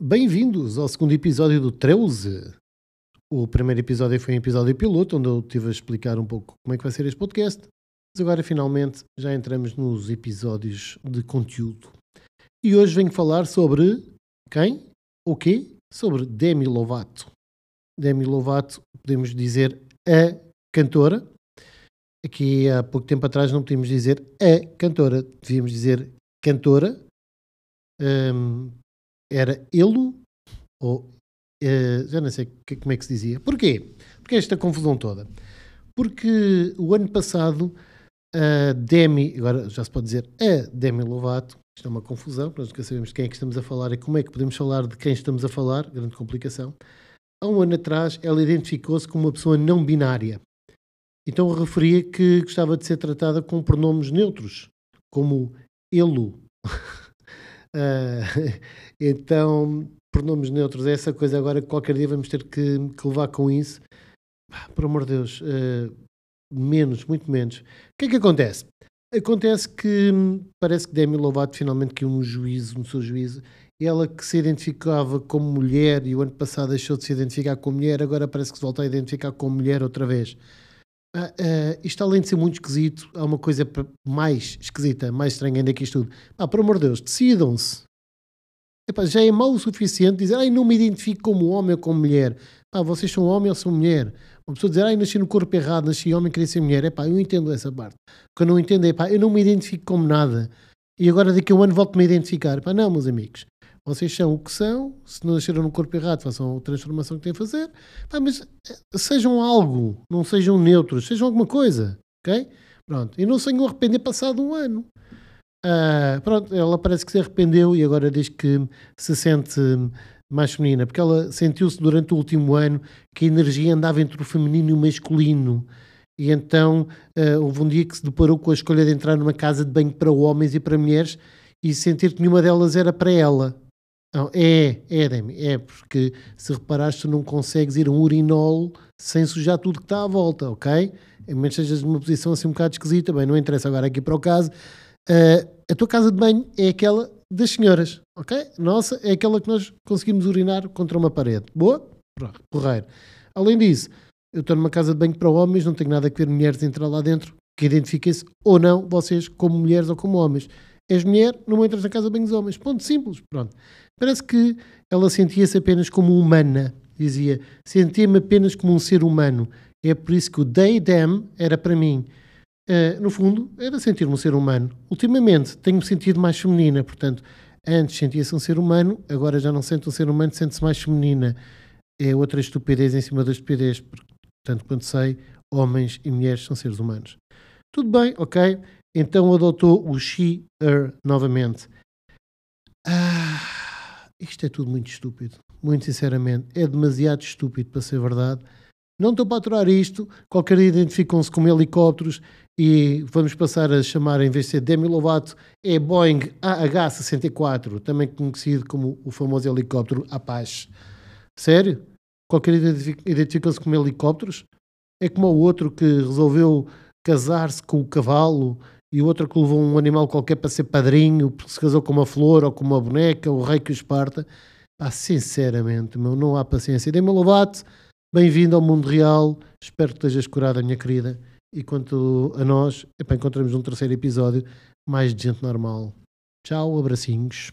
Bem-vindos ao segundo episódio do 13. O primeiro episódio foi um episódio piloto, onde eu estive a explicar um pouco como é que vai ser este podcast. Mas agora, finalmente, já entramos nos episódios de conteúdo. E hoje venho falar sobre quem? O quê? Sobre Demi Lovato. Demi Lovato, podemos dizer a cantora. Aqui há pouco tempo atrás não podíamos dizer a cantora, devíamos dizer cantora. Um, era ele ou uh, já não sei que, como é que se dizia. Porquê? Porque esta confusão toda. Porque o ano passado a Demi, agora já se pode dizer a Demi Lovato, isto é uma confusão, nós nunca sabemos de quem é que estamos a falar e como é que podemos falar de quem estamos a falar, grande complicação. Há um ano atrás ela identificou-se como uma pessoa não binária. Então referia que gostava de ser tratada com pronomes neutros, como ele. Uh, então, pronomes neutros, é essa coisa agora que qualquer dia vamos ter que, que levar com isso. Ah, por amor de Deus, uh, menos, muito menos. O que é que acontece? Acontece que hum, parece que Demi Lovato finalmente caiu no juízo, no seu juízo. Ela que se identificava como mulher e o ano passado deixou de se identificar como mulher, agora parece que se volta a identificar como mulher outra vez. Uh, isto além de ser muito esquisito, há uma coisa mais esquisita, mais estranha ainda que isto tudo. Ah, por amor de Deus, decidam-se. já é mau o suficiente dizer, ai, não me identifico como homem ou como mulher. Pá, vocês são homem ou são mulher. Uma pessoa dizer, ai, nasci no corpo errado, nasci homem, queria ser mulher. Epá, eu entendo essa parte. O que eu não entendo é, pá, eu não me identifico como nada. E agora daqui a um ano volto-me a identificar. Pá, não, meus amigos. Vocês são o que são, se não nasceram no corpo errado, façam a transformação que têm a fazer, mas eh, sejam algo, não sejam neutros, sejam alguma coisa, ok? Pronto, e não se arrepender passado um ano. Uh, pronto, ela parece que se arrependeu e agora diz que se sente mais feminina, porque ela sentiu-se durante o último ano que a energia andava entre o feminino e o masculino. E então uh, houve um dia que se deparou com a escolha de entrar numa casa de banho para homens e para mulheres e sentir que nenhuma delas era para ela. Não, é, é, Demi, é, porque se reparaste, tu não consegues ir a um urinol sem sujar tudo que está à volta, ok? A menos estejas numa posição assim um bocado esquisita, bem, não interessa agora aqui para o caso. Uh, a tua casa de banho é aquela das senhoras, ok? Nossa, é aquela que nós conseguimos urinar contra uma parede. Boa? Porreiro. Além disso, eu estou numa casa de banho para homens, não tenho nada a ver mulheres entrar lá dentro, que identifiquem-se ou não vocês como mulheres ou como homens. És mulher, não entras na casa banho dos homens. Ponto simples. Pronto. Parece que ela sentia-se apenas como humana. Dizia, sentia-me apenas como um ser humano. É por isso que o they, them era para mim. Uh, no fundo, era sentir-me um ser humano. Ultimamente, tenho-me sentido mais feminina. Portanto, antes sentia-se um ser humano, agora já não sente um ser humano, sente-se mais feminina. É outra estupidez em cima da estupidez. Porque, tanto quanto sei, homens e mulheres são seres humanos. Tudo bem, ok? Então adotou o she, her novamente. Ah isto é tudo muito estúpido. Muito sinceramente, é demasiado estúpido para ser verdade. Não estou para aturar isto. Qualquer dia identificam-se como helicópteros e vamos passar a chamar, em vez de ser Demi Lovato, é Boeing AH-64, também conhecido como o famoso helicóptero Apache. Sério? Qualquer identificam-se como helicópteros? É como o outro que resolveu casar-se com o cavalo e o outro que levou um animal qualquer para ser padrinho, porque se casou com uma flor ou com uma boneca, o rei que o esparta. Sinceramente, meu, não há paciência. Dê-me louvate, bem-vindo ao mundo real, espero que estejas curada, minha querida. E quanto a nós, epá, encontramos um terceiro episódio, mais de gente normal. Tchau, abracinhos.